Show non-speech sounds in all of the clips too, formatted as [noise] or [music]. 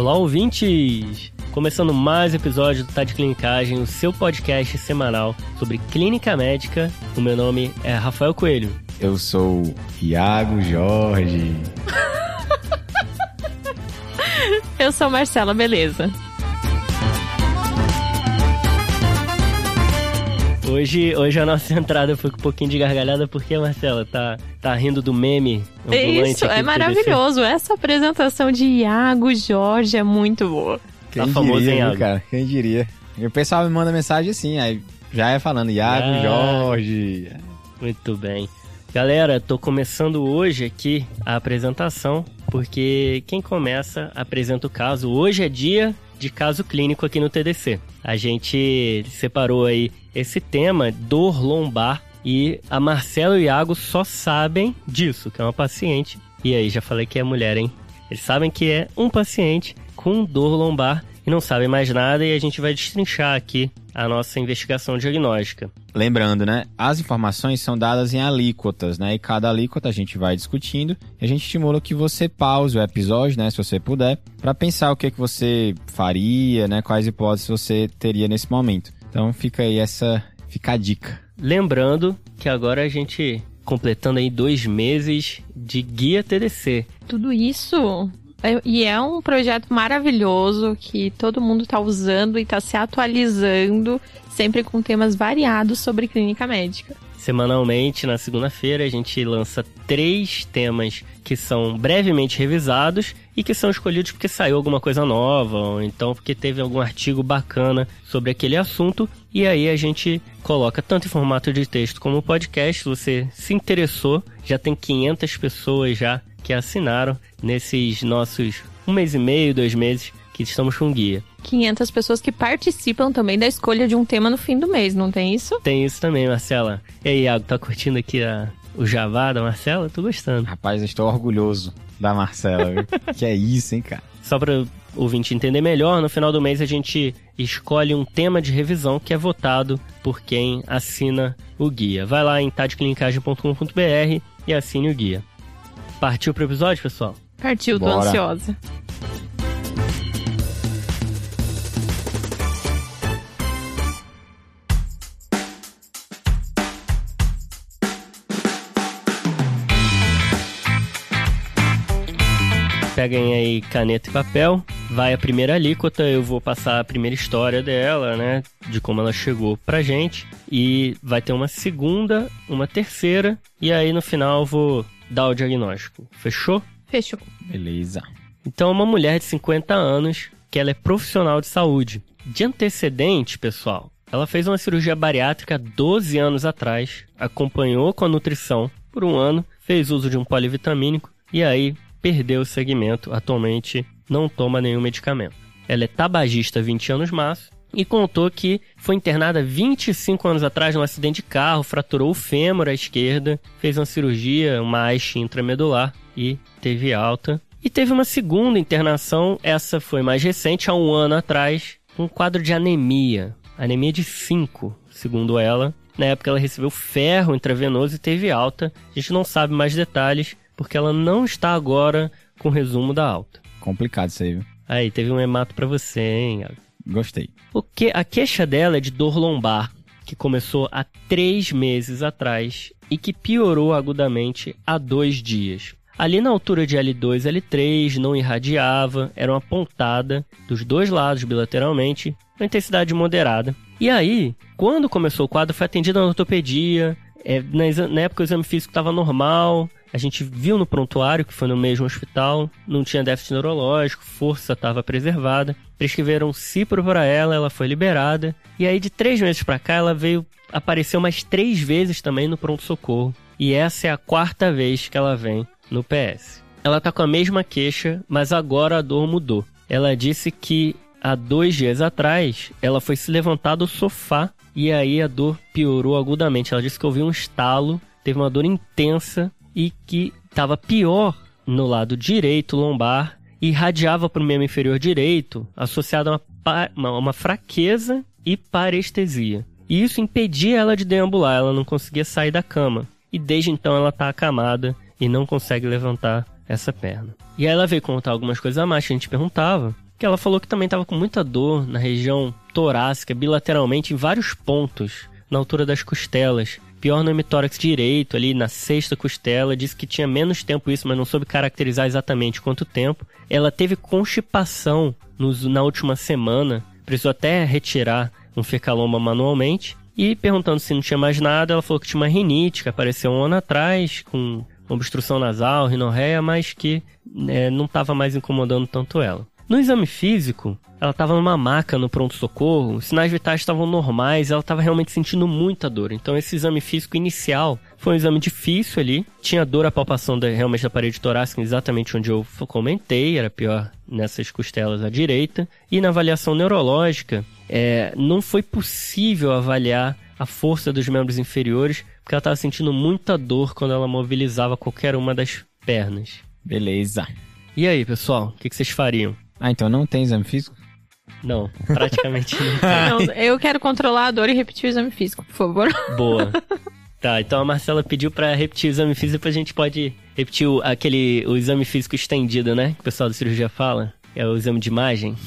Olá, ouvintes! Começando mais episódio do Tá de Clinicagem, o seu podcast semanal sobre clínica médica. O meu nome é Rafael Coelho. Eu sou Iago Jorge. Eu sou Marcela, beleza? Hoje, hoje a nossa [laughs] entrada foi com um pouquinho de gargalhada, porque, Marcela, tá, tá rindo do meme ambulante Isso, é maravilhoso. Essa apresentação de Iago Jorge é muito boa. Quem Tá famoso, diria, hein, Iago? cara? Quem diria? E o pessoal me manda mensagem assim, aí já é falando Iago Ah. Jorge. Muito bem. Galera, tô começando hoje aqui a apresentação, porque quem começa apresenta o caso. Hoje é dia de caso clínico aqui no TDC. A gente separou aí esse tema, dor lombar, e a Marcela e o Iago só sabem disso, que é uma paciente. E aí, já falei que é mulher, hein? Eles sabem que é um paciente com dor lombar e não sabem mais nada, e a gente vai destrinchar aqui a nossa investigação diagnóstica. Lembrando, né? As informações são dadas em alíquotas, né? E cada alíquota a gente vai discutindo. E a gente estimula que você pause o episódio, né? Se você puder, para pensar o que, que você faria, né? Quais hipóteses você teria nesse momento. Então fica aí essa. Fica a dica. Lembrando que agora a gente completando aí dois meses de guia TDC. Tudo isso. É- E é um projeto maravilhoso que todo mundo tá usando e tá se atualizando, sempre com temas variados sobre clínica médica. Semanalmente, na segunda-feira, a gente lança três temas que são brevemente revisados e que são escolhidos porque saiu alguma coisa nova, ou então porque teve algum artigo bacana sobre aquele assunto. E aí a gente coloca tanto em formato de texto como podcast. Se você se interessou, já tem 500 pessoas já que assinaram nesses nossos um mês e meio, dois meses que estamos com guia. 500 pessoas que participam também da escolha de um tema no fim do mês, não tem isso? Tem isso também, Marcela. E aí, Iago, tá curtindo aqui a, o Javá da Marcela? Tô gostando. Rapaz, eu estou orgulhoso da Marcela, viu? [laughs] que é isso, hein, cara? Só para o ouvinte entender melhor, no final do mês a gente escolhe um tema de revisão que é votado por quem assina o guia. Vai lá em tadeclinicagem.com.br e assine o guia. Partiu pro episódio, pessoal? Partiu, tô Bora. ansiosa. Peguem aí caneta e papel, vai a primeira alíquota, eu vou passar a primeira história dela, né, de como ela chegou pra gente, e vai ter uma segunda, uma terceira, e aí no final eu vou dar o diagnóstico. Fechou? Fechou. Beleza. Então, uma mulher de 50 anos, que ela é profissional de saúde. De antecedente, pessoal, ela fez uma cirurgia bariátrica 12 anos atrás, acompanhou com a nutrição por um ano, fez uso de um polivitamínico e aí perdeu o segmento. Atualmente não toma nenhum medicamento. Ela é tabagista há 20 anos mais e contou que foi internada 25 anos atrás num acidente de carro, fraturou o fêmur à esquerda, fez uma cirurgia, uma haste intramedular e teve alta. E teve uma segunda internação, essa foi mais recente, há um ano atrás, um quadro de anemia. Anemia de 5, segundo ela. Na época ela recebeu ferro intravenoso e teve alta. A gente não sabe mais detalhes, porque ela não está agora com o resumo da alta. Complicado isso aí, viu? Aí, teve um hemato pra você, hein? Gostei. O que a queixa dela é de dor lombar, que começou há três meses atrás e que piorou agudamente há dois dias. Ali na altura de L2 e L3 não irradiava, era uma pontada dos dois lados bilateralmente, uma intensidade moderada. E aí, quando começou o quadro, foi atendida na ortopedia, é, na, na época o exame físico estava normal, a gente viu no prontuário, que foi no mesmo hospital, não tinha déficit neurológico, força estava preservada. Prescreveram Cipro para ela, ela foi liberada. E aí, de três meses para cá, ela veio, apareceu mais três vezes também no pronto-socorro. E essa é a quarta vez que ela vem no PS. Ela tá com a mesma queixa, mas agora a dor mudou. Ela disse que há dois dias atrás ela foi se levantar do sofá e aí a dor piorou agudamente. Ela disse que ouviu um estalo, teve uma dor intensa e que estava pior no lado direito lombar e irradiava para o membro inferior direito, associado a uma, uma fraqueza e parestesia. E isso impedia ela de deambular, ela não conseguia sair da cama. E desde então ela está acamada e não consegue levantar essa perna. E aí ela veio contar algumas coisas a mais que a gente perguntava. que ela falou que também estava com muita dor na região torácica, bilateralmente, em vários pontos, na altura das costelas. Pior no hemitórax direito, ali na sexta costela, disse que tinha menos tempo isso, mas não soube caracterizar exatamente quanto tempo. Ela teve constipação nos, na última semana, precisou até retirar um fecaloma manualmente. E perguntando se não tinha mais nada, ela falou que tinha uma rinite, que apareceu um ano atrás, com obstrução nasal, rinorreia, mas que é, não estava mais incomodando tanto ela. No exame físico, ela estava numa maca no pronto-socorro, os sinais vitais estavam normais, ela estava realmente sentindo muita dor. Então, esse exame físico inicial foi um exame difícil ali. Tinha dor a palpação da, realmente da parede torácica, exatamente onde eu comentei, era pior nessas costelas à direita. E na avaliação neurológica, é, não foi possível avaliar a força dos membros inferiores, porque ela estava sentindo muita dor quando ela mobilizava qualquer uma das pernas. Beleza. E aí, pessoal, o que, que vocês fariam? Ah, então não tem exame físico? Não, praticamente não. [laughs] Não, eu quero controlar a dor e repetir o exame físico, por favor. Boa. [laughs] Tá, então a Marcela pediu pra repetir o exame físico, depois a gente pode repetir o, aquele, o exame físico estendido, né? Que o pessoal da cirurgia fala. É o exame de imagem. [laughs]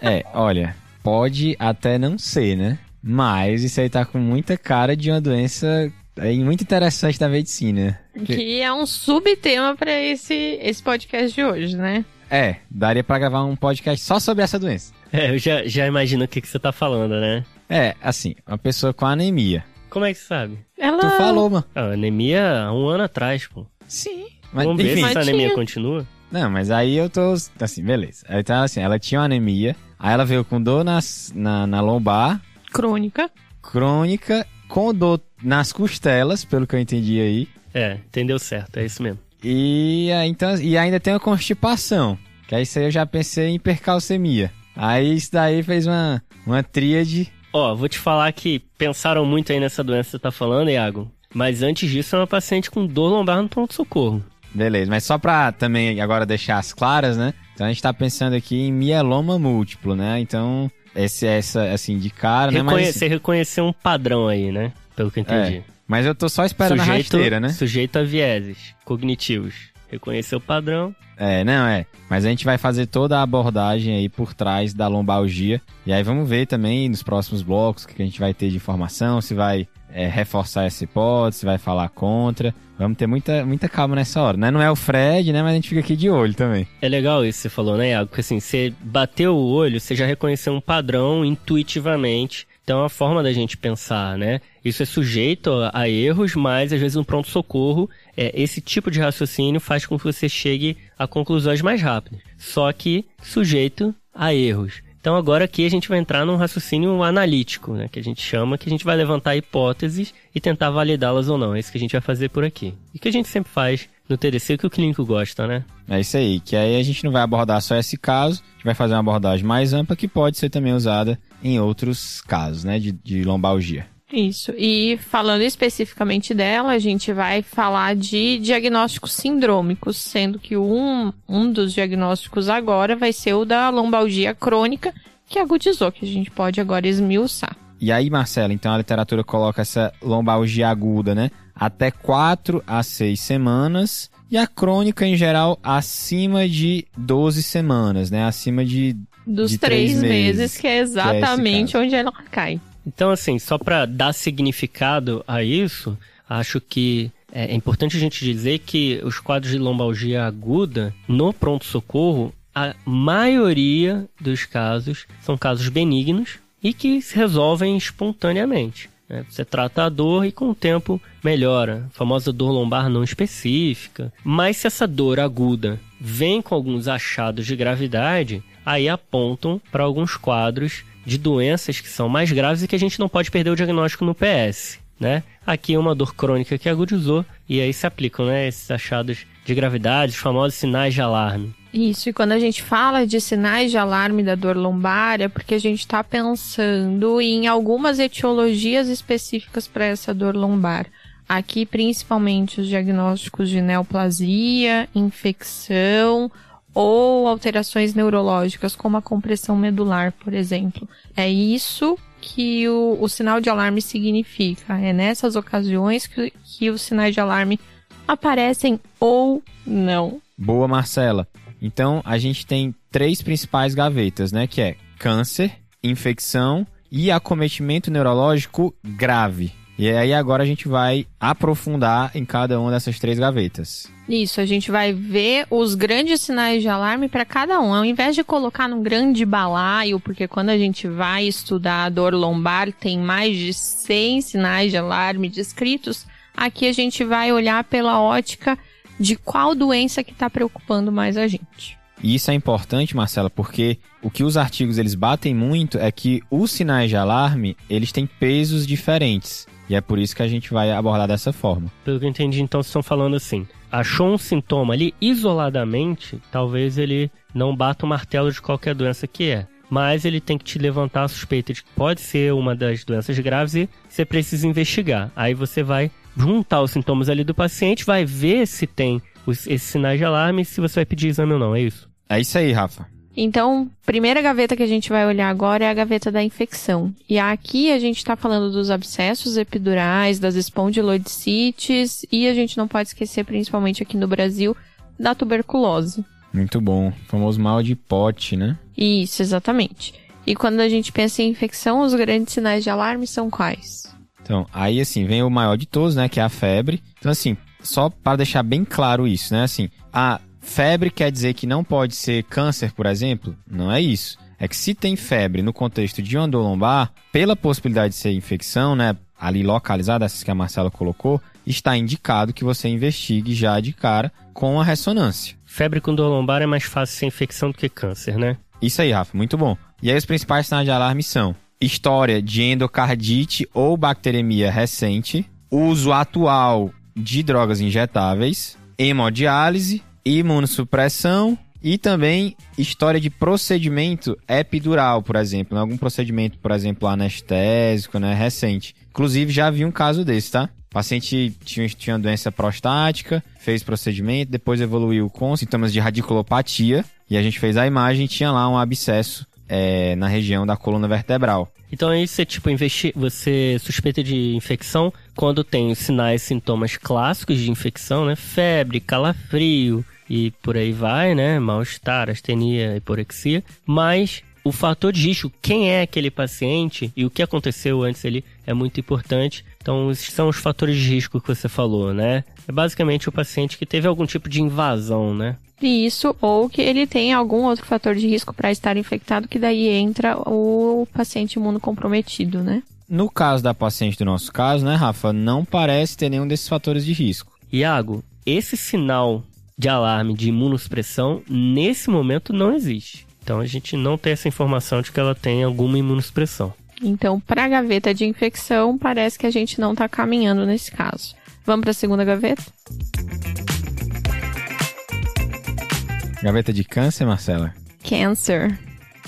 É, olha, pode até não ser, né? Mas isso aí tá com muita cara de uma doença é, muito interessante da medicina. Que é um subtema pra esse, esse podcast de hoje, né? É, daria pra gravar um podcast só sobre essa doença. É, eu já, já imagino o que, que você tá falando, né? É, assim, uma pessoa com anemia. Como é que você sabe? Ela... Tu falou, mano. Ah, anemia há um ano atrás, pô. Sim. Mas, Vamos ver enfim. se essa anemia tinha. continua. Não, mas aí eu tô. Assim, beleza. Aí tá assim, ela tinha uma anemia, aí ela veio com dor nas, na, na lombar, Crônica. crônica, com dor nas costelas, pelo que eu entendi aí. É, entendeu certo, é isso mesmo. E, aí, então, e ainda tem uma constipação. Que aí isso aí eu já pensei em hipercalcemia. Aí isso daí fez uma, uma tríade. Ó, vou te falar que pensaram muito aí nessa doença que você tá falando, Iago. Mas antes disso, é uma paciente com dor lombar no pronto-socorro. Beleza, mas só pra também agora deixar as claras, né? Então a gente tá pensando aqui em mieloma múltiplo, né? Então, esse, essa, assim, de cara, né? Mas, Reconhecer, reconhecer um padrão aí, né? Pelo que eu entendi. É, mas eu tô só esperando a rasteira, né? Sujeito a vieses cognitivos. Reconhecer o padrão. É, não, é. Mas a gente vai fazer toda a abordagem aí por trás da lombalgia. E aí vamos ver também nos próximos blocos o que a gente vai ter de informação, se vai é, reforçar essa hipótese, se vai falar contra. Vamos ter muita, muita calma nessa hora, né? Não é o Fred, né? Mas a gente fica aqui de olho também. É legal isso que você falou, né, Iago? Porque assim, você bateu o olho, você já reconheceu um padrão intuitivamente. Então é uma forma da gente pensar, né? Isso é sujeito a, erros, mas às vezes no pronto-socorro, é, esse tipo de raciocínio faz com que você chegue a conclusões mais rápidas. Só que sujeito a erros. Então agora aqui a gente vai entrar num raciocínio analítico, né, que a gente chama, que a gente vai levantar hipóteses e tentar validá-las ou não. É isso que a gente vai fazer por aqui. E que a gente sempre faz no TDC, que o clínico gosta, né? É isso aí, que aí a gente não vai abordar só esse caso, a gente vai fazer uma abordagem mais ampla que pode ser também usada em outros casos, né, de, de lombalgia. Isso. E falando especificamente dela, a gente vai falar de diagnósticos sindrômicos, sendo que um, um dos diagnósticos agora vai ser o da lombalgia crônica, que agudizou, que a gente pode agora esmiuçar. E aí, Marcelo, então a literatura coloca essa lombalgia aguda, né? Até 4 a 6 semanas. E a crônica, em geral, acima de 12 semanas, né? Acima de. Dos De três, três meses, meses, que é exatamente onde ela cai. Então, assim, só para dar significado a isso, acho que é importante a gente dizer que os quadros de lombalgia aguda no pronto-socorro, a maioria dos casos são casos benignos e que se resolvem espontaneamente. né? Você trata a dor e com o tempo melhora. A famosa dor lombar não específica. Mas se essa dor aguda vem com alguns achados de gravidade, aí apontam para alguns quadros de doenças que são mais graves e que a gente não pode perder o diagnóstico no PS. Né? Aqui é uma dor crônica que agudizou e aí se aplicam né, esses achados de gravidade, os famosos sinais de alarme. Isso, e quando a gente fala de sinais de alarme da dor lombar, é porque a gente está pensando em algumas etiologias específicas para essa dor lombar. Aqui, principalmente, os diagnósticos de neoplasia, infecção ou alterações neurológicas, como a compressão medular, por exemplo. É isso que o, o sinal de alarme significa. É nessas ocasiões que, que os sinais de alarme aparecem ou não. Boa, Marcela. Então, a gente tem três principais gavetas, né? Que é câncer, infecção e acometimento neurológico grave. E aí agora a gente vai aprofundar em cada uma dessas três gavetas. Isso, a gente vai ver os grandes sinais de alarme para cada um. Ao invés de colocar num grande balaio, porque quando a gente vai estudar a dor lombar, tem mais de 100 sinais de alarme descritos, aqui a gente vai olhar pela ótica de qual doença que está preocupando mais a gente. E isso é importante, Marcela, porque o que os artigos eles batem muito é que os sinais de alarme, eles têm pesos diferentes. E é por isso que a gente vai abordar dessa forma. Pelo que eu entendi, então, vocês estão falando assim. Achou um sintoma ali isoladamente, talvez ele não bata o martelo de qualquer doença que é. Mas ele tem que te levantar a suspeita de que pode ser uma das doenças graves e você precisa investigar. Aí você vai juntar os sintomas ali do paciente, vai ver se tem esses sinais de alarme e se você vai pedir exame ou não, é isso? É isso aí, Rafa. Então, primeira gaveta que a gente vai olhar agora é a gaveta da infecção. E aqui a gente está falando dos abscessos epidurais, das espondilodicites e a gente não pode esquecer, principalmente aqui no Brasil, da tuberculose. Muito bom. O famoso mal de pote, né? Isso, exatamente. E quando a gente pensa em infecção, os grandes sinais de alarme são quais? Então, aí assim, vem o maior de todos, né, que é a febre. Então, assim, só para deixar bem claro isso, né, assim, a Febre quer dizer que não pode ser câncer, por exemplo? Não é isso. É que se tem febre no contexto de lombar, pela possibilidade de ser infecção, né, ali localizada, essas que a Marcela colocou, está indicado que você investigue já de cara com a ressonância. Febre com dor lombar é mais fácil ser infecção do que câncer, né? Isso aí, Rafa, muito bom. E aí os principais sinais de alarme são história de endocardite ou bacteremia recente, uso atual de drogas injetáveis, hemodiálise, imunossupressão e também história de procedimento epidural, por exemplo. Algum procedimento, por exemplo, anestésico, né, recente. Inclusive, já vi um caso desse, tá? O paciente tinha, tinha doença prostática, fez procedimento, depois evoluiu com sintomas de radiculopatia, e a gente fez a imagem tinha lá um abscesso é, na região da coluna vertebral. Então aí você, tipo, investi você suspeita de infecção quando tem sinais, sintomas clássicos de infecção, né? Febre, calafrio, e por aí vai, né? Mal-estar, astenia, hiporexia. Mas o fator de risco, quem é aquele paciente e o que aconteceu antes ali é muito importante. Então, esses são os fatores de risco que você falou, né? É basicamente o paciente que teve algum tipo de invasão, né? Isso, ou que ele tem algum outro fator de risco para estar infectado, que daí entra o paciente imunocomprometido, né? No caso da paciente do nosso caso, né, Rafa, não parece ter nenhum desses fatores de risco. Iago, esse sinal de alarme de imunossupressão, nesse momento não existe. Então a gente não tem essa informação de que ela tem alguma imunossupressão. Então, para a gaveta de infecção, parece que a gente não está caminhando nesse caso. Vamos para a segunda gaveta? Gaveta de câncer, Marcela? Câncer.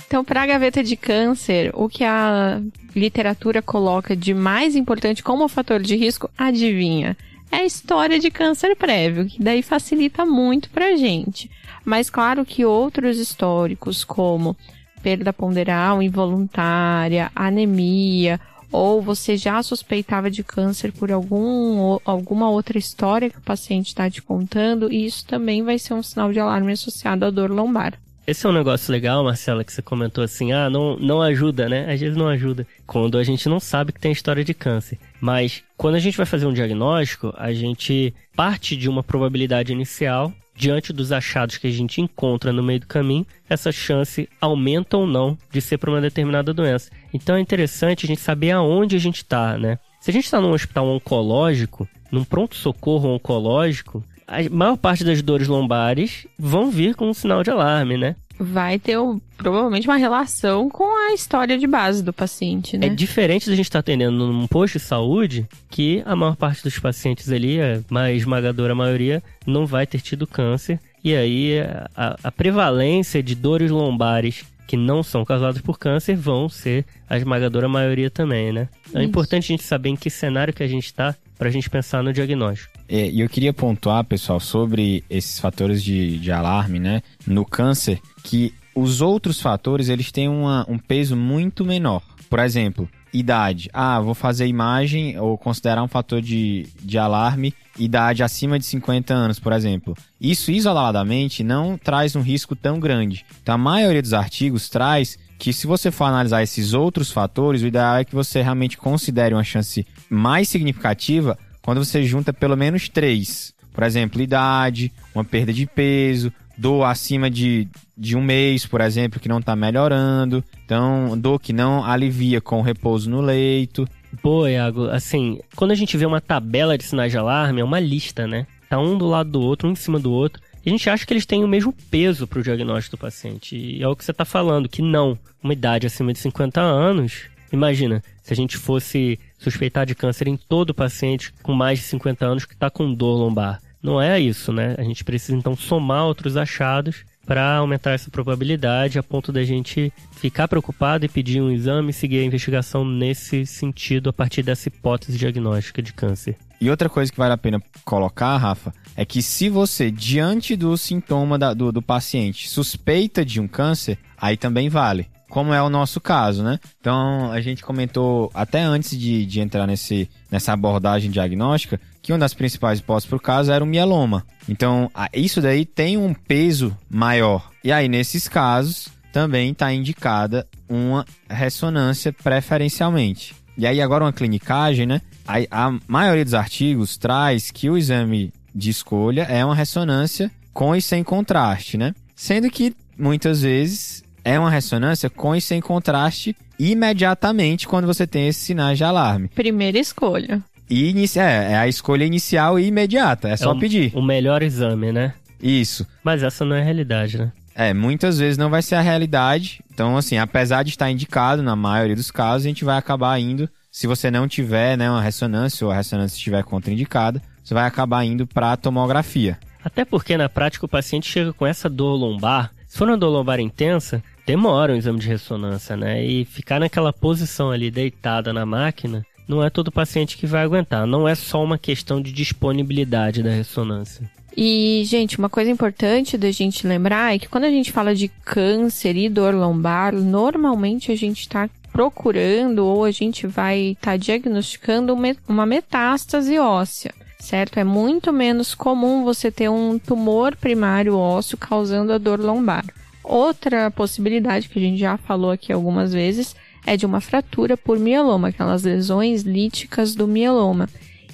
Então, para a gaveta de câncer, o que a literatura coloca de mais importante como fator de risco, adivinha? É a história de câncer prévio, que daí facilita muito pra gente. Mas claro que outros históricos, como perda ponderal involuntária, anemia, ou você já suspeitava de câncer por algum, alguma outra história que o paciente está te contando, isso também vai ser um sinal de alarme associado à dor lombar. Esse é um negócio legal, Marcela, que você comentou assim, ah, não, não ajuda, né? Às vezes não ajuda. Quando a gente não sabe que tem história de câncer. Mas quando a gente vai fazer um diagnóstico, a gente parte de uma probabilidade inicial. Diante dos achados que a gente encontra no meio do caminho, essa chance aumenta ou não de ser para uma determinada doença. Então é interessante a gente saber aonde a gente está, né? Se a gente está num hospital oncológico, num pronto-socorro oncológico, a maior parte das dores lombares vão vir com um sinal de alarme, né? Vai ter provavelmente uma relação com a história de base do paciente, né? É diferente da gente estar tá atendendo num posto de saúde, que a maior parte dos pacientes ali, a mais esmagadora maioria, não vai ter tido câncer. E aí a, a prevalência de dores lombares que não são causadas por câncer vão ser a esmagadora maioria também, né? É importante a gente saber em que cenário que a gente está para a gente pensar no diagnóstico. É, e eu queria pontuar, pessoal, sobre esses fatores de, de alarme, né? No câncer, que os outros fatores, eles têm uma, um peso muito menor. Por exemplo, idade. Ah, vou fazer imagem ou considerar um fator de, de alarme idade acima de 50 anos, por exemplo. Isso isoladamente não traz um risco tão grande. Então, a maioria dos artigos traz que se você for analisar esses outros fatores, o ideal é que você realmente considere uma chance mais significativa quando você junta pelo menos três. Por exemplo, idade, uma perda de peso, dor acima de, de um mês, por exemplo, que não está melhorando. Então, dor que não alivia com repouso no leito. Pô, Iago, assim, quando a gente vê uma tabela de sinais de alarme, é uma lista, né? Tá um do lado do outro, um em cima do outro. A gente acha que eles têm o mesmo peso para o diagnóstico do paciente. E é o que você está falando, que não. Uma idade acima de 50 anos, imagina, se a gente fosse suspeitar de câncer em todo paciente com mais de 50 anos que está com dor lombar. Não é isso, né? A gente precisa então somar outros achados para aumentar essa probabilidade a ponto da gente ficar preocupado e pedir um exame e seguir a investigação nesse sentido a partir dessa hipótese diagnóstica de câncer. E outra coisa que vale a pena colocar, Rafa, é que se você, diante do sintoma da, do, do paciente, suspeita de um câncer, aí também vale como é o nosso caso, né? Então, a gente comentou até antes de, de entrar nesse, nessa abordagem diagnóstica que uma das principais hipóteses para o caso era o mieloma. Então, isso daí tem um peso maior. E aí, nesses casos, também está indicada uma ressonância preferencialmente. E aí, agora uma clinicagem, né? A, a maioria dos artigos traz que o exame de escolha é uma ressonância com e sem contraste, né? Sendo que muitas vezes é uma ressonância com e sem contraste imediatamente quando você tem esses sinais de alarme. Primeira escolha. E inicia, é, é a escolha inicial e imediata, é só o, pedir. O melhor exame, né? Isso. Mas essa não é a realidade, né? É, muitas vezes não vai ser a realidade. Então, assim, apesar de estar indicado, na maioria dos casos, a gente vai acabar indo. Se você não tiver né, uma ressonância ou a ressonância estiver contraindicada, você vai acabar indo para a tomografia. Até porque na prática o paciente chega com essa dor lombar. Se for uma dor lombar intensa, demora um exame de ressonância, né? E ficar naquela posição ali deitada na máquina não é todo paciente que vai aguentar. Não é só uma questão de disponibilidade da ressonância. E, gente, uma coisa importante da gente lembrar é que quando a gente fala de câncer e dor lombar, normalmente a gente está procurando ou a gente vai estar tá diagnosticando uma metástase óssea, certo? É muito menos comum você ter um tumor primário ósseo causando a dor lombar. Outra possibilidade que a gente já falou aqui algumas vezes é de uma fratura por mieloma, aquelas lesões líticas do mieloma.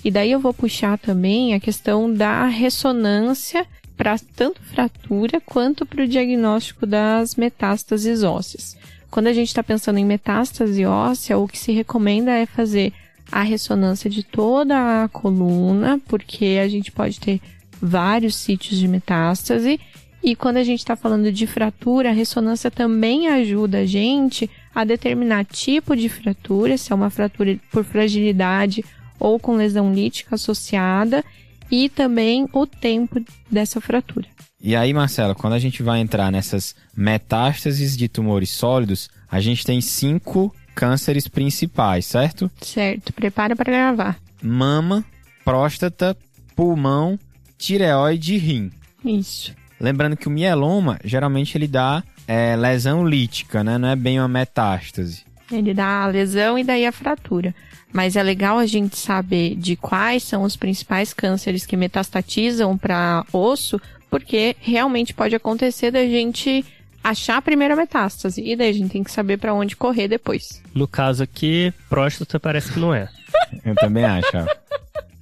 E daí eu vou puxar também a questão da ressonância para tanto fratura quanto para o diagnóstico das metástases ósseas. Quando a gente está pensando em metástase óssea, o que se recomenda é fazer a ressonância de toda a coluna, porque a gente pode ter vários sítios de metástase. E quando a gente está falando de fratura, a ressonância também ajuda a gente a determinar tipo de fratura, se é uma fratura por fragilidade ou com lesão lítica associada e também o tempo dessa fratura. E aí, Marcelo, quando a gente vai entrar nessas metástases de tumores sólidos, a gente tem cinco cânceres principais, certo? Certo, prepara para gravar. Mama, próstata, pulmão, tireoide e rim. Isso. Lembrando que o mieloma, geralmente ele dá é, lesão lítica, né? Não é bem uma metástase. Ele dá a lesão e daí a fratura. Mas é legal a gente saber de quais são os principais cânceres que metastatizam para osso, porque realmente pode acontecer da gente achar a primeira metástase e daí a gente tem que saber para onde correr depois. No caso aqui, próstata parece que não é. [laughs] Eu também acho.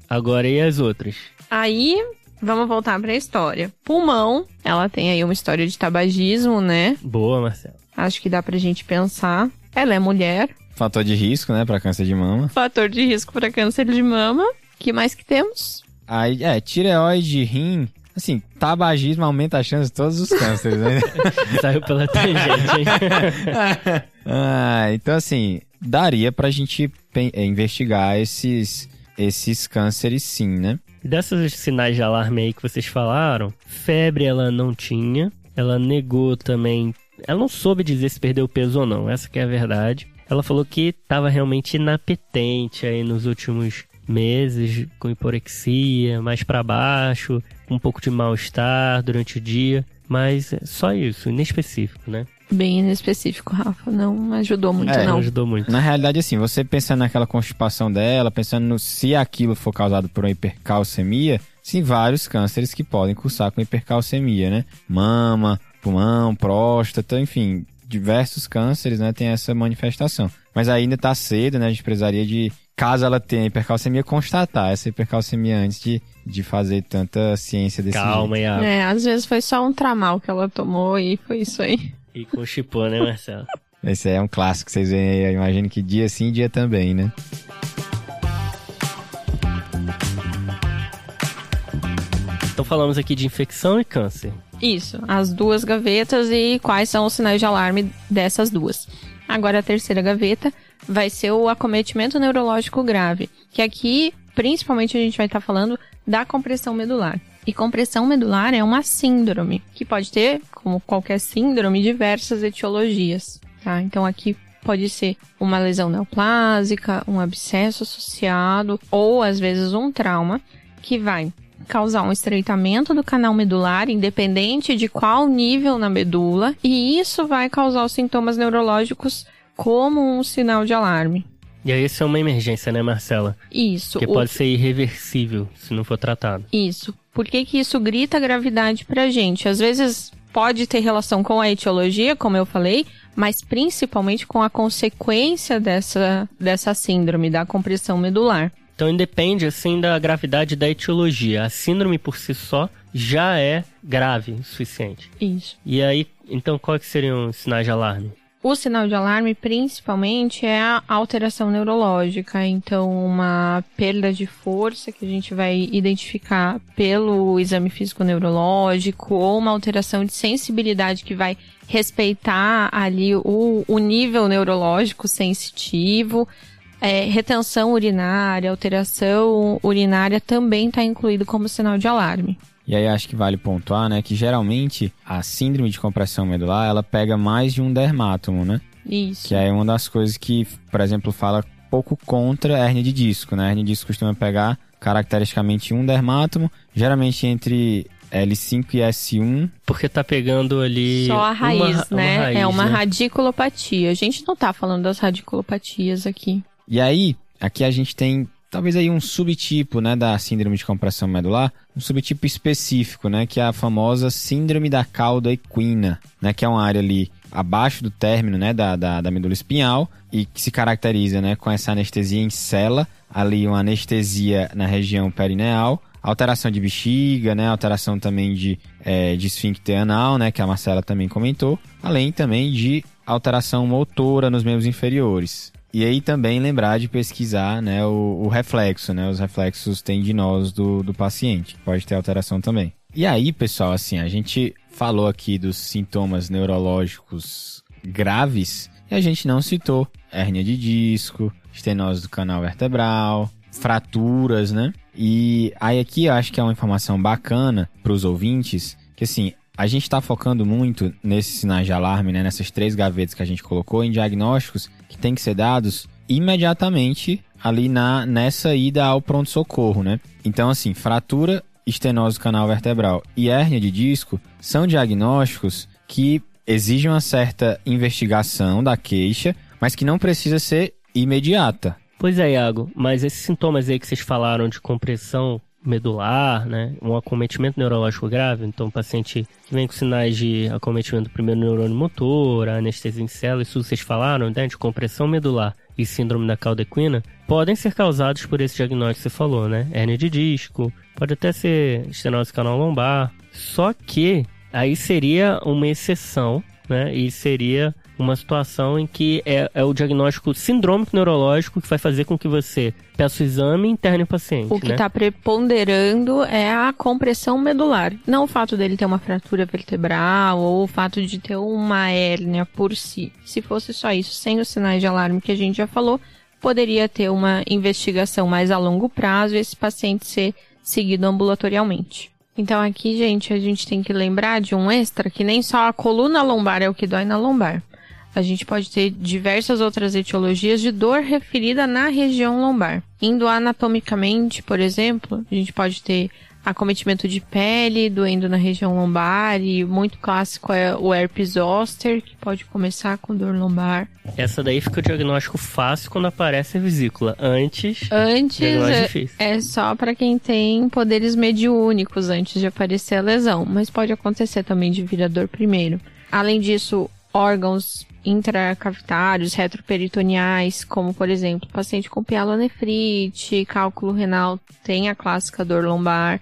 Agora e as outras? Aí, vamos voltar para a história. Pulmão, ela tem aí uma história de tabagismo, né? Boa, Marcelo. Acho que dá pra gente pensar. Ela é mulher, Fator de risco, né, para câncer de mama. Fator de risco para câncer de mama. que mais que temos? Aí, é, tireoide, rim. Assim, tabagismo aumenta a chance de todos os cânceres, né? [laughs] Saiu pela tangente, hein? [laughs] ah, então, assim, daria pra gente é, investigar esses, esses cânceres sim, né? Dessas sinais de alarme aí que vocês falaram, febre ela não tinha. Ela negou também. Ela não soube dizer se perdeu peso ou não, essa que é a verdade. Ela falou que estava realmente inapetente aí nos últimos meses, com hiporexia, mais para baixo, um pouco de mal-estar durante o dia, mas é só isso, inespecífico, né? Bem inespecífico, Rafa. Não ajudou muito, É, não. Não ajudou muito. Na realidade, assim, você pensando naquela constipação dela, pensando no, se aquilo for causado por uma hipercalcemia, sim, vários cânceres que podem cursar com hipercalcemia, né? Mama, pulmão, próstata, enfim, diversos cânceres, né, tem essa manifestação. Mas ainda tá cedo, né, a gente precisaria de, caso ela tenha hipercalcemia, constatar essa hipercalcemia antes de, de fazer tanta ciência desse Calma, jeito. Iago. É, às vezes foi só um tramal que ela tomou e foi isso aí. E constipou, né, Marcelo? Esse aí é um clássico, vocês veem aí, eu imagino que dia sim, dia também, né? Então falamos aqui de infecção e câncer. Isso, as duas gavetas e quais são os sinais de alarme dessas duas. Agora a terceira gaveta vai ser o acometimento neurológico grave, que aqui principalmente a gente vai estar falando da compressão medular. E compressão medular é uma síndrome que pode ter, como qualquer síndrome, diversas etiologias, tá? Então aqui pode ser uma lesão neoplásica, um abscesso associado ou às vezes um trauma que vai causar um estreitamento do canal medular, independente de qual nível na medula, e isso vai causar os sintomas neurológicos como um sinal de alarme. E aí isso é uma emergência, né, Marcela? Isso. Que o- pode ser irreversível se não for tratado. Isso. Por que, que isso grita gravidade pra gente? Às vezes pode ter relação com a etiologia, como eu falei, mas principalmente com a consequência dessa, dessa síndrome, da compressão medular. Então independe, assim, da gravidade da etiologia. A síndrome por si só já é grave o suficiente. Isso. E aí, então quais seriam os sinais de alarme? O sinal de alarme, principalmente, é a alteração neurológica. Então, uma perda de força que a gente vai identificar pelo exame físico neurológico, ou uma alteração de sensibilidade que vai respeitar ali o, o nível neurológico sensitivo. É, retenção urinária, alteração urinária também está incluído como sinal de alarme. E aí acho que vale pontuar, né, que geralmente a síndrome de compressão medular, ela pega mais de um dermátomo, né? Isso. Que é uma das coisas que, por exemplo, fala pouco contra a hérnia de disco, né? A hérnia de disco costuma pegar caracteristicamente um dermátomo, geralmente entre L5 e S1. Porque tá pegando ali. Só a uma raiz, ra- né? raiz, é uma né? radiculopatia. A gente não tá falando das radiculopatias aqui. E aí, aqui a gente tem talvez aí um subtipo, né, da síndrome de compressão medular, um subtipo específico, né, que é a famosa síndrome da cauda equina, né, que é uma área ali abaixo do término, né, da, da, da medula espinhal e que se caracteriza, né, com essa anestesia em cela, ali uma anestesia na região perineal, alteração de bexiga, né, alteração também de, é, de esfíncter anal, né, que a Marcela também comentou, além também de alteração motora nos membros inferiores. E aí também lembrar de pesquisar né, o, o reflexo, né, os reflexos tendinosos do, do paciente. Pode ter alteração também. E aí, pessoal, assim, a gente falou aqui dos sintomas neurológicos graves e a gente não citou hérnia de disco, estenose do canal vertebral, fraturas, né? E aí aqui eu acho que é uma informação bacana para os ouvintes, que assim, a gente está focando muito nesses sinais de alarme, né, nessas três gavetas que a gente colocou, em diagnósticos que tem que ser dados imediatamente ali na nessa ida ao pronto-socorro, né? Então, assim, fratura, estenose canal vertebral e hérnia de disco são diagnósticos que exigem uma certa investigação da queixa, mas que não precisa ser imediata. Pois é, Iago, mas esses sintomas aí que vocês falaram de compressão medular, né, um acometimento neurológico grave, então o paciente que vem com sinais de acometimento do primeiro neurônio motor, anestesia em célula, isso vocês falaram, né, de compressão medular e síndrome da cauda equina, podem ser causados por esse diagnóstico que você falou, né, hérnia de disco, pode até ser estenose canal lombar, só que aí seria uma exceção, né, e seria uma situação em que é, é o diagnóstico sindrômico neurológico que vai fazer com que você peça o exame e interne o paciente. O que né? está preponderando é a compressão medular. Não o fato dele ter uma fratura vertebral ou o fato de ter uma hérnia por si. Se fosse só isso, sem os sinais de alarme que a gente já falou, poderia ter uma investigação mais a longo prazo e esse paciente ser seguido ambulatorialmente. Então aqui, gente, a gente tem que lembrar de um extra que nem só a coluna lombar é o que dói na lombar. A gente pode ter diversas outras etiologias de dor referida na região lombar. Indo anatomicamente, por exemplo, a gente pode ter acometimento de pele, doendo na região lombar, e muito clássico é o herpes zoster, que pode começar com dor lombar. Essa daí fica o diagnóstico fácil quando aparece a vesícula. Antes, Antes é, é só para quem tem poderes mediúnicos antes de aparecer a lesão, mas pode acontecer também de vir a dor primeiro. Além disso, órgãos intracavitários, retroperitoneais, como por exemplo, paciente com pielonefrite, cálculo renal, tem a clássica dor lombar,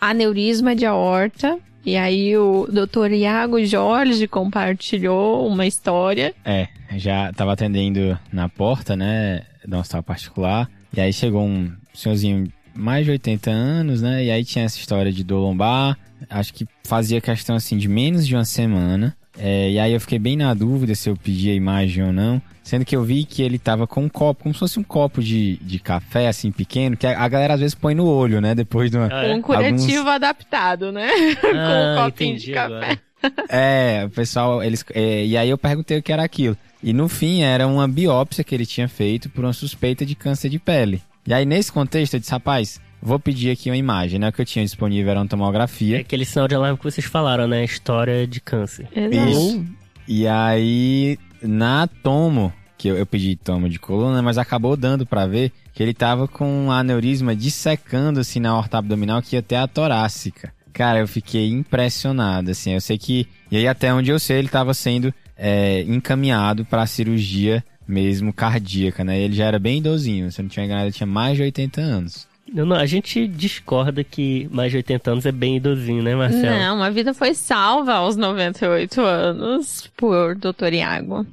aneurisma de aorta, e aí o Dr. Iago Jorge compartilhou uma história. É, já tava atendendo na porta, né, do hospital particular, e aí chegou um senhorzinho mais de 80 anos, né, e aí tinha essa história de dor lombar, acho que fazia questão, assim, de menos de uma semana, é, e aí eu fiquei bem na dúvida se eu pedia a imagem ou não, sendo que eu vi que ele tava com um copo, como se fosse um copo de, de café, assim, pequeno, que a, a galera às vezes põe no olho, né, depois de uma... Ah, é? Um curativo Alguns- adaptado, né? [laughs] com Ah, um copinho de café. agora. [laughs] É, o pessoal, eles. é, e aí eu perguntei o que era aquilo. E no fim era uma biópsia que ele tinha feito por uma suspeita de câncer de pele. E aí, nesse contexto, eu disse, rapaz, vou pedir aqui uma imagem, né? O que eu tinha disponível era uma É tomografia. aquele sinal de alarme que vocês falaram, né? História de câncer. Exato. Isso. E aí, na tomo, que eu, eu pedi tomo de coluna, mas acabou dando pra ver que ele tava com um aneurisma dissecando assim na horta abdominal que ia até a torácica. Cara, eu fiquei impressionado, assim, eu sei que... E aí, até onde eu sei, ele tava sendo é, encaminhado pra cirurgia mesmo cardíaca, né? Ele já era bem idosinho, se eu não tinha enganado, ele tinha mais de 80 anos. Não- a gente discorda que mais de 80 anos é bem idosinho, né, Marcelo? Não, uma vida foi salva aos 98 anos por Dr. Iago.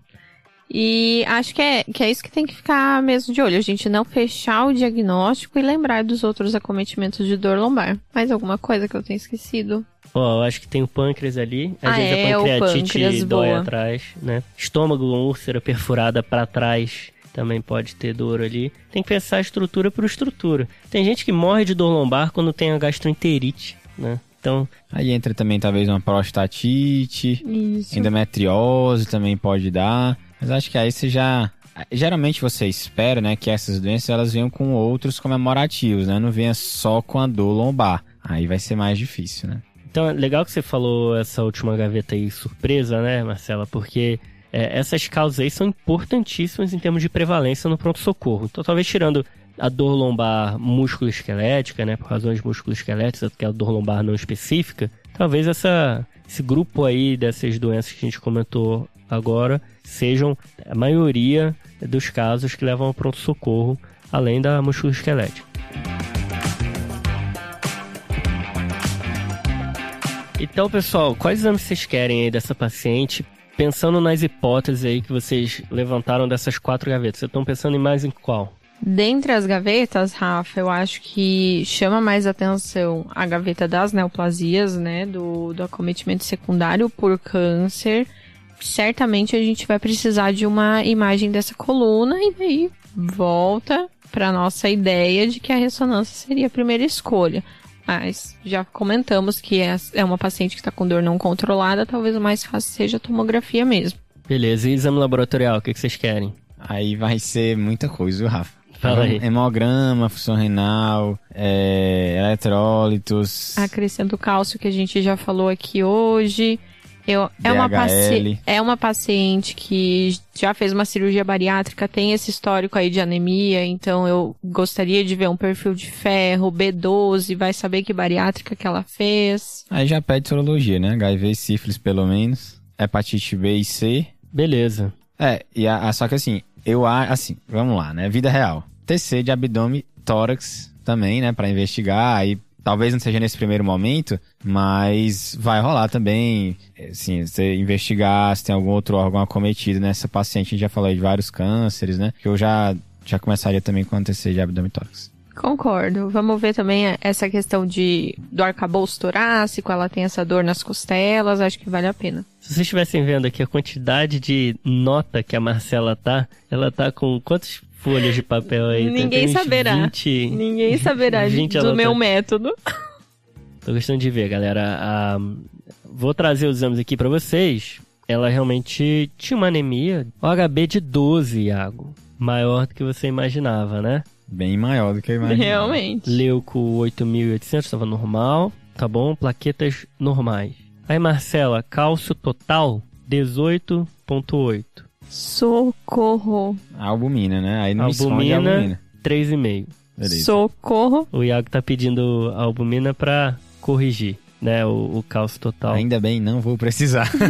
E acho que é, que é isso que tem que ficar mesmo de olho. A gente não fechar o diagnóstico e lembrar dos outros acometimentos de dor lombar. Mais alguma coisa que eu tenho esquecido? Ó, eu acho que tem o pâncreas ali. Às Ah, vezes é, a o pancreatite pâncreas, dói boa. atrás, né? Estômago, úlcera perfurada pra trás. Também pode ter dor ali. Tem que pensar estrutura por estrutura. Tem gente que morre de dor lombar quando tem a gastroenterite, né? Então, Aí entra também talvez uma prostatite, Isso. Endometriose também pode dar. Mas acho que aí você já. Geralmente você espera, né, que essas doenças elas venham com outros comemorativos, né? Não venha só com a dor lombar. Aí vai ser mais difícil, né? Então, é legal que você falou essa última gaveta aí, surpresa, né, Marcela? Porque é, essas causas aí são importantíssimas em termos de prevalência no pronto-socorro. Então, talvez tirando a dor lombar músculo-esquelética, né, por razões músculo-esqueléticas, que é a dor lombar não específica, talvez essa, esse grupo aí dessas doenças que a gente comentou agora sejam a maioria dos casos que levam ao pronto-socorro, além da músculo-esquelética. Então, pessoal, quais exames vocês querem aí dessa paciente? Pensando nas hipóteses aí que vocês levantaram dessas quatro gavetas, vocês estão pensando em mais em qual? Dentre as gavetas, Rafa, eu acho que chama mais atenção a gaveta das neoplasias, né? Do, do acometimento secundário por câncer. Certamente a gente vai precisar de uma imagem dessa coluna e daí volta para nossa ideia de que a ressonância seria a primeira escolha. Mas já comentamos que é, é uma paciente que está com dor não controlada, talvez o mais fácil seja a tomografia mesmo. Beleza, e exame laboratorial, o que, que vocês querem? Aí vai ser muita coisa, Rafa? Fala aí. Hemograma, função renal, é, eletrólitos. Acrescento cálcio que a gente já falou aqui hoje. Eu, é, uma é uma paciente que já fez uma cirurgia bariátrica, tem esse histórico aí de anemia, então eu gostaria de ver um perfil de ferro, B12, vai saber que bariátrica que ela fez. Aí já pede sorologia, né? HIV e sífilis, pelo menos. Hepatite B e C. Beleza. É, e a, a- só que assim, eu acho, assim, vamos lá, né? Vida real. TC de abdômen, tórax também, né? Pra investigar. Aí talvez não seja nesse primeiro momento, mas vai rolar também, assim, você investigar se tem algum outro órgão acometido nessa paciente. A gente já falou aí de vários cânceres, né? Que eu já, já começaria também com a TC de abdômen e tórax. Concordo. Vamos ver também essa questão de do arcabouço torácico, ela tem essa dor nas costelas, acho que vale a pena. Se vocês estivessem vendo aqui a quantidade de nota que a Marcela tá, ela tá com quantas folhas de papel aí? Tem- Ninguém saberá. 20... Ninguém saberá de- Gente, do ela meu tá- método. Tô gostando de ver, galera. Ah, vou trazer os exames aqui pra vocês. ela realmente tinha uma anemia, o HB de 12, Iago. Maior do que você imaginava, né? Bem maior do que eu imaginava. Realmente. Leuco 8800 estava normal, tá bom? Plaquetas normais. Aí, Marcela, cálcio total 18.8. Socorro. Albumina, né? Aí não me esconde Albumina. a albumina. 3,5. Beleza. Socorro. O Iago tá pedindo a albumina pra corrigir, né? O, o cálcio total. Ainda bem, não vou precisar. [laughs]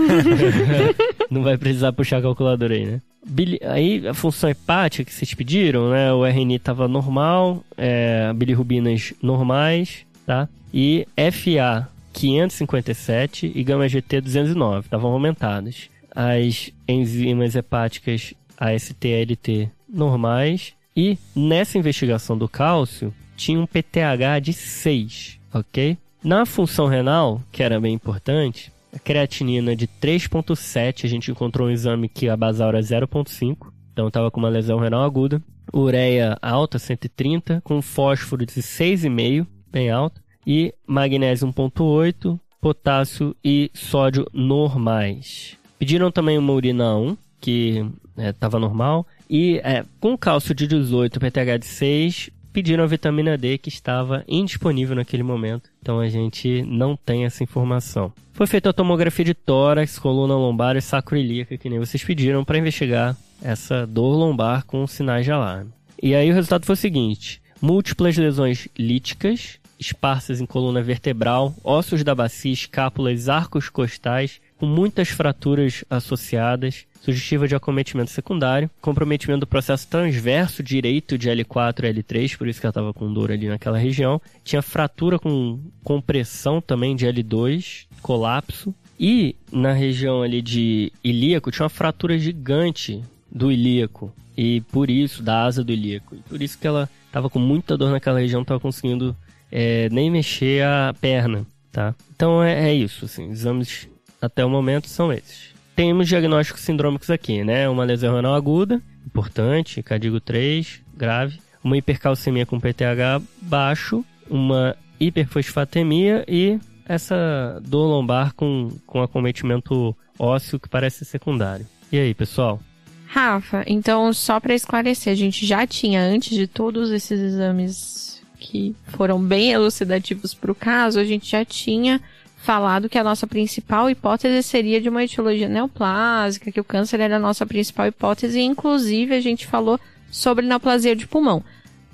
Não vai precisar puxar a calculadora aí, né? Bili- Aí a função hepática que vocês pediram, né? O RNI tava normal, é, bilirrubinas normais, tá? E FA 557 e gama GT 209 estavam aumentadas. As enzimas hepáticas AST-LT normais e nessa investigação do cálcio tinha um PTH de 6, ok? Na função renal, que era bem importante, a creatinina de 3.7, a gente encontrou um exame que a basal era 0.5, então estava com uma lesão renal aguda. Ureia alta, 130, com fósforo de 6,5, bem alto. E magnésio 1.8, potássio e sódio normais. Pediram também uma urina 1, que estava normal. E é, com cálcio de 18, PTH de 6, pediram a vitamina D que estava indisponível naquele momento. Então a gente não tem essa informação. Foi feita a tomografia de tórax, coluna lombar e sacroiliaca, que nem vocês pediram, para investigar essa dor lombar com sinais de alarme. E aí o resultado foi o seguinte: múltiplas lesões líticas, esparsas em coluna vertebral, ossos da bacia, escápulas, arcos costais, com muitas fraturas associadas, sugestiva de acometimento secundário, comprometimento do processo transverso direito de L4 e L3, por isso que ela estava com dor ali naquela região. Tinha fratura com compressão também de L2, colapso. E na região ali de ilíaco tinha uma fratura gigante do ilíaco. E por isso, da asa do ilíaco. E por isso que ela estava com muita dor naquela região, estava conseguindo é, nem mexer a perna, tá? Então é, é isso, assim, exames até o momento são esses. Temos diagnósticos sindrômicos aqui, né? Uma lesão renal aguda, importante, cadigo 3, grave. Uma hipercalcemia com PTH baixo, uma hiperfosfatemia e essa dor lombar com, com acometimento ósseo que parece secundário. E aí, pessoal? Rafa, então só para esclarecer, a gente já tinha antes de todos esses exames que foram bem elucidativos para o caso, a gente já tinha falado que a nossa principal hipótese seria de uma etiologia neoplásica, que o câncer era a nossa principal hipótese, e inclusive a gente falou sobre neoplasia de pulmão.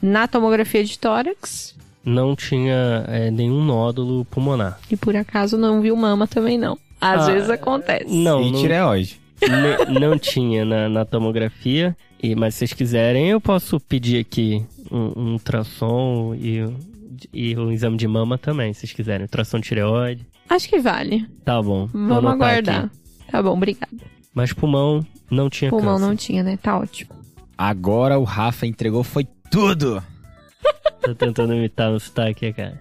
Na tomografia de tórax, Não tinha é, nenhum nódulo pulmonar. e por acaso não viu mama também não. Às Ah, vezes acontece. Não, e não, tireoide. ne- não tinha na, na tomografia. E, mas se vocês quiserem, eu posso pedir aqui um, um ultrassom e, e um exame de mama também, se vocês quiserem. Ultrassom de tireoide. Acho que vale. Tá bom. Vamos aguardar. aqui. Tá bom, obrigada. Mas pulmão não tinha Pulmão câncer. não tinha, né? Tá ótimo. Agora o Rafa entregou foi tudo. [laughs] Tô tentando imitar o sotaque, cara.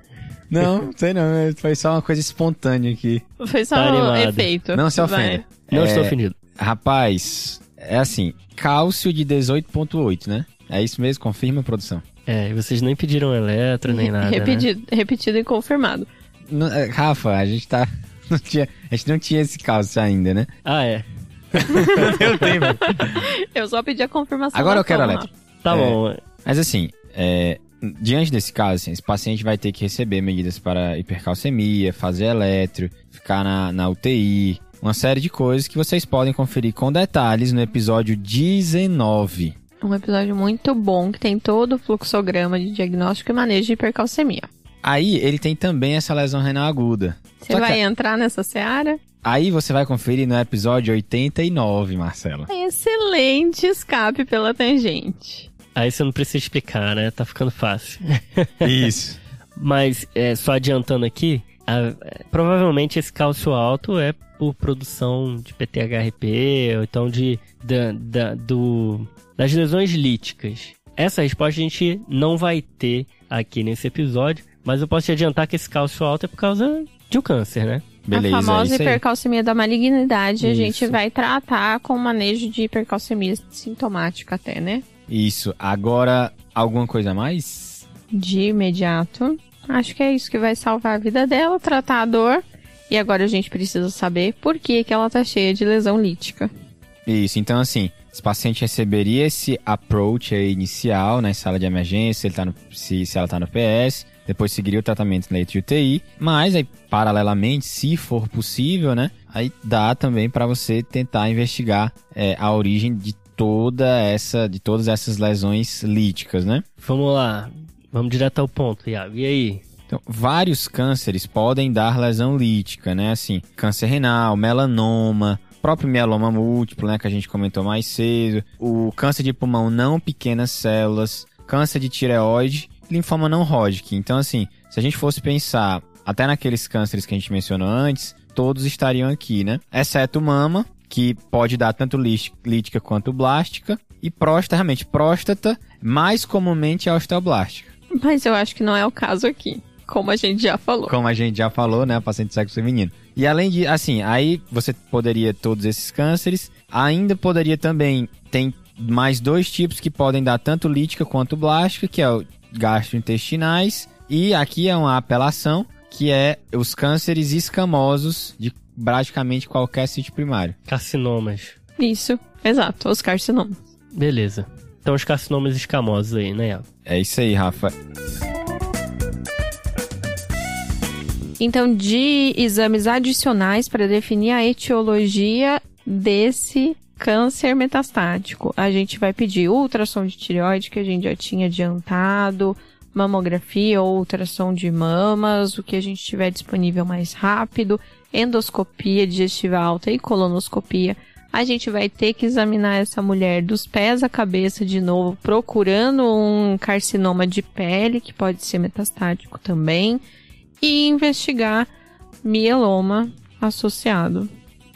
Não, sei não, foi só uma coisa espontânea aqui. Foi só Tá um animado. efeito. Não se Vai. ofenda. Não É, estou ofendido. Rapaz, é assim, cálcio de 18.8, né? É isso mesmo? Confirma, produção? É, e vocês nem pediram eletro nem [laughs] nada, né? repetido, repetido e confirmado. Não, é, Rafa, a gente tá... [laughs] Não tinha, a gente não tinha esse cálcio ainda, né? Ah, é. [laughs] Eu tenho. Eu só pedi a confirmação. Agora eu quero soma. eletro. Tá É. bom. Mas assim, é, diante desse caso, assim, esse paciente vai ter que receber medidas para hipercalcemia, fazer eletro, ficar na, na UTI, uma série de coisas que vocês podem conferir com detalhes no episódio 19. Um episódio muito bom que tem todo o fluxograma de diagnóstico e manejo de hipercalcemia. Aí ele tem também essa lesão renal aguda. Você Só que- vai entrar nessa seara? Aí você vai conferir no episódio 89, Marcela. Excelente escape pela tangente. Aí você não precisa explicar, né? Tá ficando fácil. [laughs] Isso. Mas, é, só adiantando aqui, a- é, provavelmente esse cálcio alto é por produção de PTHRP, ou então de, da, da- do, das lesões líticas. Essa resposta a gente não vai ter aqui nesse episódio, mas eu posso te adiantar que esse cálcio alto é por causa de um câncer, né? Beleza, a famosa é isso aí. hipercalcemia da malignidade, a Isso. gente vai tratar com manejo de hipercalcemia sintomática até, né? Isso. Agora, alguma coisa a mais? De imediato. Acho que é isso que vai salvar a vida dela, tratar a dor E agora a gente precisa saber por que, que ela tá cheia de lesão lítica. Isso, então assim, esse paciente receberia esse approach inicial na sala de emergência, se, ele tá no, se, se ela está no PS, depois seguiria o tratamento leito de UTI, mas aí, paralelamente, se for possível, né, aí dá também para você tentar investigar é, a origem de toda essa, de todas essas lesões líticas, né? Vamos lá, vamos direto ao ponto, Iago. E aí? Então, vários cânceres podem dar lesão lítica, né? Assim, câncer renal, melanoma, próprio mieloma múltiplo, né, que a gente comentou mais cedo, o câncer de pulmão não pequenas células, câncer de tireoide, linfoma não Hodgkin. Então, assim, se a gente fosse pensar até naqueles cânceres que a gente mencionou antes, todos estariam aqui, né? Exceto mama, que pode dar tanto lítica quanto blástica, e próstata, realmente, próstata, mais comumente é osteoblástica. Mas eu acho que não é o caso aqui, como a gente já falou. Como a gente já falou, né, paciente de sexo feminino. E além de, assim, aí você poderia todos esses cânceres, ainda poderia também, tem mais dois tipos que podem dar tanto lítica quanto blástica, que é o gastrointestinais, e aqui é uma apelação, que é os cânceres escamosos de praticamente qualquer sítio primário. Carcinomas. Isso, exato, os carcinomas. Beleza. Então os carcinomas escamosos aí, né? É isso aí, Rafa. Então, de exames adicionais para definir a etiologia desse câncer metastático, a gente vai pedir ultrassom de tireoide, que a gente já tinha adiantado, mamografia ou ultrassom de mamas, o que a gente tiver disponível mais rápido, endoscopia digestiva alta e colonoscopia. A gente vai ter que examinar essa mulher dos pés à cabeça de novo, procurando um carcinoma de pele, que pode ser metastático também, e investigar mieloma associado.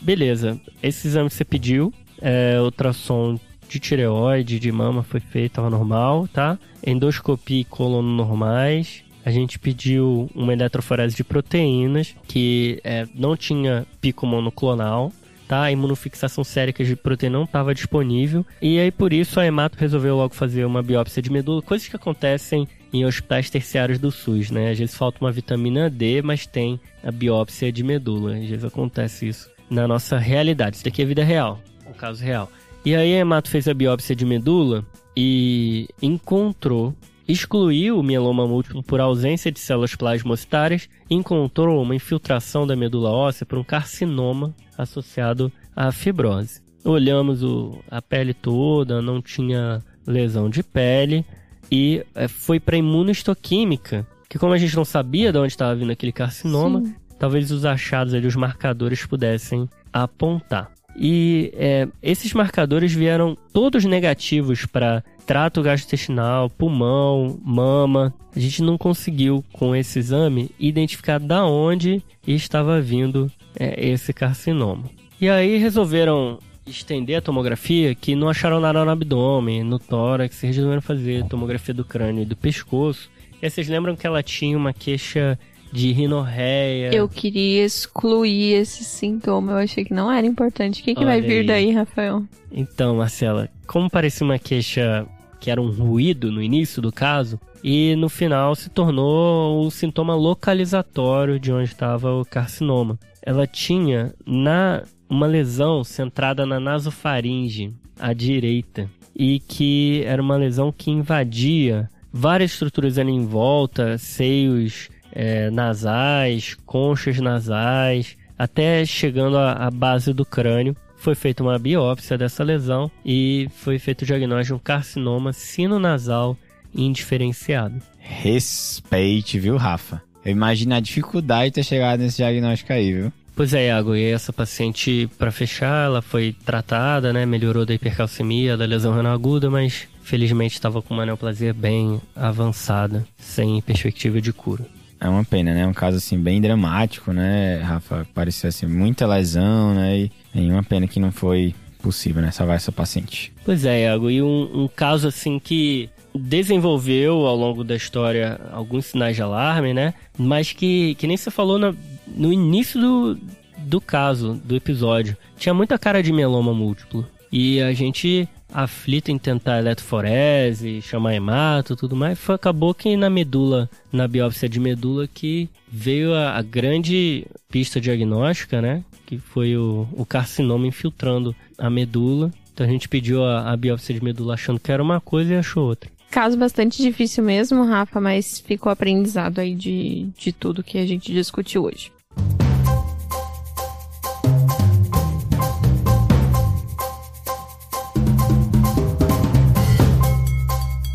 Beleza, esse exame que você pediu, é, ultrassom de tireoide, de mama foi feito, estava normal, tá? Endoscopia e colono normais. A gente pediu uma eletroforese de proteínas, que é, não tinha pico monoclonal, tá? A imunofixação sérica de proteína não estava disponível. E aí, por isso, a Hemato resolveu logo fazer uma biópsia de medula, coisas que acontecem em hospitais terciários do SUS, né? Às vezes falta uma vitamina D, mas tem a biópsia de medula. Às vezes acontece isso na nossa realidade. Isso daqui é vida real, um caso real. E aí a Hemato fez a biópsia de medula e encontrou, excluiu o mieloma múltiplo por ausência de células plasmocitárias, encontrou uma infiltração da medula óssea por um carcinoma associado à fibrose. Olhamos o, a pele toda, não tinha lesão de pele e é, foi para imunohistoquímica, que como a gente não sabia de onde estava vindo aquele carcinoma, Sim. talvez os achados ali, os marcadores pudessem apontar. E é, esses marcadores vieram todos negativos para trato gastrointestinal, pulmão, mama. A gente não conseguiu, com esse exame, identificar da onde estava vindo é, esse carcinoma. E aí resolveram estender a tomografia que não acharam nada no abdômen, no tórax, resolveram fazer tomografia do crânio e do pescoço. E vocês lembram que ela tinha uma queixa de rinorreia. Eu queria excluir esse sintoma, eu achei que não era importante. O que, que vai vir aí. daí, Rafael? Então, Marcela, como parecia uma queixa que era um ruído no início do caso, e no final se tornou o sintoma localizatório de onde estava o carcinoma. Ela tinha na uma lesão centrada na nasofaringe à direita e que era uma lesão que invadia várias estruturas ali em volta, seios é, nasais, conchas nasais, até chegando à, base do crânio. Foi feita uma biópsia dessa lesão e foi feito o diagnóstico de um carcinoma sinonasal indiferenciado. Respeite, viu, Rafa? Eu imagino a dificuldade de ter chegado nesse diagnóstico aí, viu? Pois é, Iago, e essa paciente, para fechar, ela foi tratada, né? Melhorou da hipercalcemia, da lesão renal aguda, mas felizmente estava com uma neoplasia bem avançada, sem perspectiva de cura. É uma pena, né? Um caso assim bem dramático, né, Rafa? Parecia assim muita lesão, né? E, e uma pena que não foi possível, né? Salvar essa paciente. Pois é, Iago, e um, um caso assim que desenvolveu ao longo da história alguns sinais de alarme, né? Mas que, que nem você falou na, no início do, do caso, do episódio. Tinha muita cara de mieloma múltiplo. E a gente aflito em tentar eletroforese, chamar hemato, tudo mais. Foi, acabou que na medula, na biópsia de medula, que veio a, a grande pista diagnóstica, né? Que foi o, o carcinoma infiltrando a medula. Então a gente pediu a, a biópsia de medula achando que era uma coisa e achou outra. Caso bastante difícil mesmo, Rafa, mas ficou aprendizado aí de, de tudo que a gente discutiu hoje.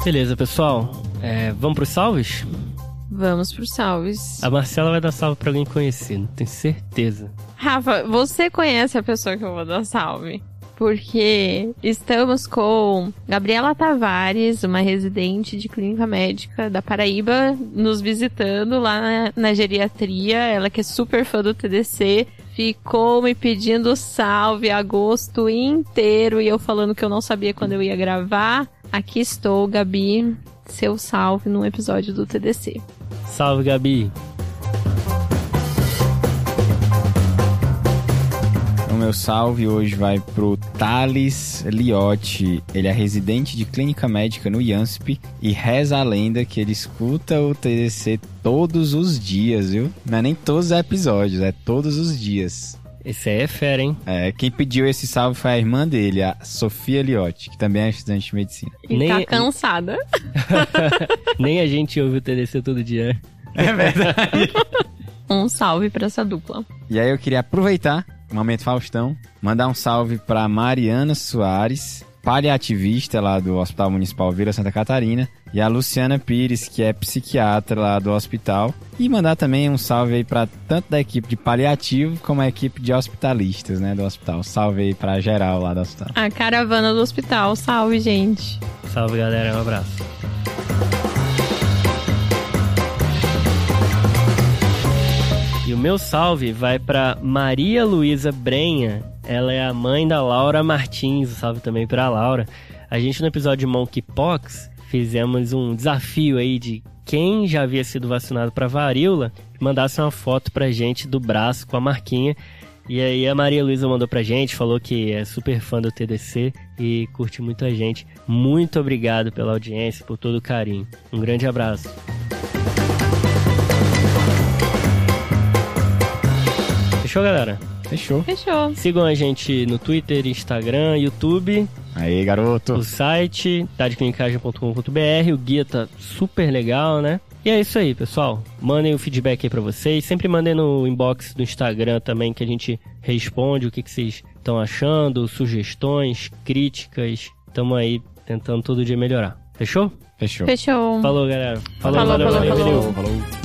Beleza, pessoal. É, vamos pros salves? Vamos pros salves. A Marcela vai dar salve pra alguém conhecido, tenho certeza. Rafa, você conhece a pessoa que eu vou dar salve? Porque estamos com Gabriela Tavares, uma residente de clínica médica da Paraíba, nos visitando lá na, na geriatria. Ela que é super fã do TDC, ficou me pedindo salve agosto inteiro e eu falando que eu não sabia quando eu ia gravar. Aqui estou, Gabi, seu salve num episódio do TDC. Salve, Gabi. O meu salve hoje vai pro Thales Liotti. Ele é residente de clínica médica no IANSP e reza a lenda que ele escuta o TDC todos os dias, viu? Não é nem todos os episódios, é todos os dias. Esse aí é fera, hein? É, quem pediu esse salve foi a irmã dele, a Sofia Liotti, que também é estudante de medicina. E Nem- tá cansada. [laughs] Nem a gente ouve o TDC todo dia. É verdade. Um salve pra essa dupla. E aí eu queria aproveitar o momento Faustão, mandar um salve para Mariana Soares, paliativista lá do Hospital Municipal Vila Santa Catarina, e a Luciana Pires, que é psiquiatra lá do hospital, e mandar também um salve aí para tanto da equipe de paliativo como a equipe de hospitalistas, né, do hospital. Salve aí para geral lá do hospital. A caravana do hospital. Salve, gente. Salve, galera. Um abraço. E o meu salve vai pra Maria Luísa Brenha. Ela é a mãe da Laura Martins. Salve também pra Laura. A gente no episódio de Monkeypox fizemos um desafio aí de quem já havia sido vacinado pra varíola mandasse uma foto pra gente do braço com a marquinha. E aí a Maria Luísa mandou pra gente, falou que é super fã do TDC e curte muito a gente. Muito obrigado pela audiência, por todo o carinho. Um grande abraço. Fechou, galera? Fechou. Fechou. Sigam a gente no Twitter, Instagram, YouTube, Aí, garoto. o site tadeclinicagem.com.br. O guia tá super legal, né? E é isso aí, pessoal. Mandem o feedback aí pra vocês. Sempre mandem no inbox do Instagram também que a gente responde o que, que vocês estão achando, sugestões, críticas. Tamo aí tentando todo dia melhorar. Fechou? Fechou. Fechou. Falou, galera. Falou, valeu, falou, valeu, falou. valeu. falou.